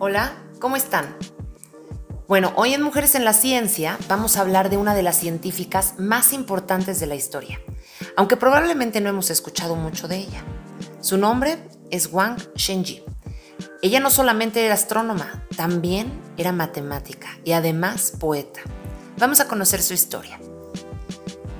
Hola, ¿cómo están? Bueno, hoy en Mujeres en la Ciencia vamos a hablar de una de las científicas más importantes de la historia, aunque probablemente no hemos escuchado mucho de ella. Su nombre es Wang Shenji. Ella no solamente era astrónoma, también era matemática y además poeta. Vamos a conocer su historia.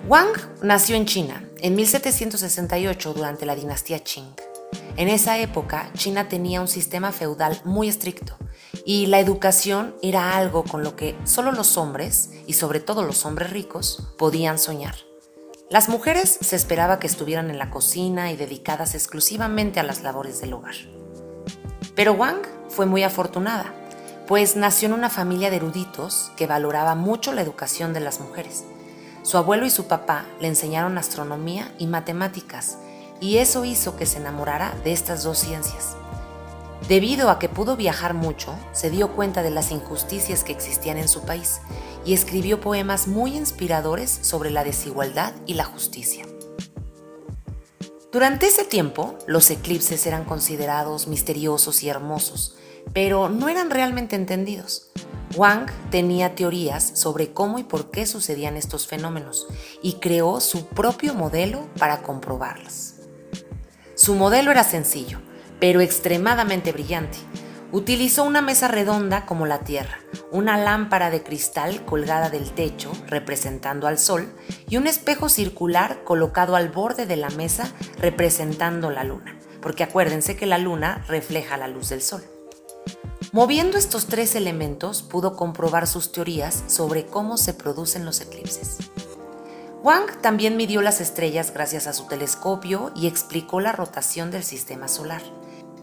Wang nació en China en 1768 durante la dinastía Qing. En esa época, China tenía un sistema feudal muy estricto y la educación era algo con lo que solo los hombres, y sobre todo los hombres ricos, podían soñar. Las mujeres se esperaba que estuvieran en la cocina y dedicadas exclusivamente a las labores del hogar. Pero Wang fue muy afortunada, pues nació en una familia de eruditos que valoraba mucho la educación de las mujeres. Su abuelo y su papá le enseñaron astronomía y matemáticas, y eso hizo que se enamorara de estas dos ciencias. Debido a que pudo viajar mucho, se dio cuenta de las injusticias que existían en su país y escribió poemas muy inspiradores sobre la desigualdad y la justicia. Durante ese tiempo, los eclipses eran considerados misteriosos y hermosos, pero no eran realmente entendidos. Wang tenía teorías sobre cómo y por qué sucedían estos fenómenos y creó su propio modelo para comprobarlos. Su modelo era sencillo, pero extremadamente brillante. Utilizó una mesa redonda como la Tierra, una lámpara de cristal colgada del techo representando al Sol y un espejo circular colocado al borde de la mesa representando la Luna, porque acuérdense que la Luna refleja la luz del Sol. Moviendo estos tres elementos pudo comprobar sus teorías sobre cómo se producen los eclipses. Wang también midió las estrellas gracias a su telescopio y explicó la rotación del sistema solar.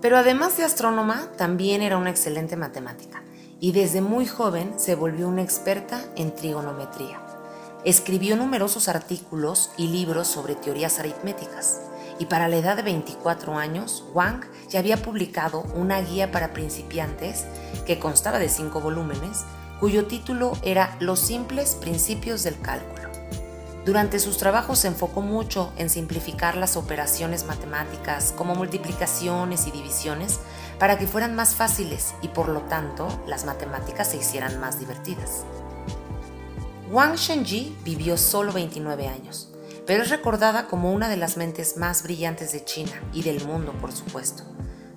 Pero además de astrónoma, también era una excelente matemática y desde muy joven se volvió una experta en trigonometría. Escribió numerosos artículos y libros sobre teorías aritméticas y para la edad de 24 años, Wang ya había publicado una guía para principiantes que constaba de cinco volúmenes, cuyo título era Los simples principios del cálculo. Durante sus trabajos se enfocó mucho en simplificar las operaciones matemáticas como multiplicaciones y divisiones para que fueran más fáciles y por lo tanto las matemáticas se hicieran más divertidas. Wang Shenji vivió solo 29 años, pero es recordada como una de las mentes más brillantes de China y del mundo, por supuesto.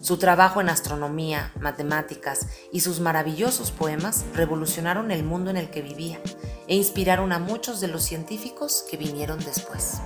Su trabajo en astronomía, matemáticas y sus maravillosos poemas revolucionaron el mundo en el que vivía e inspiraron a muchos de los científicos que vinieron después.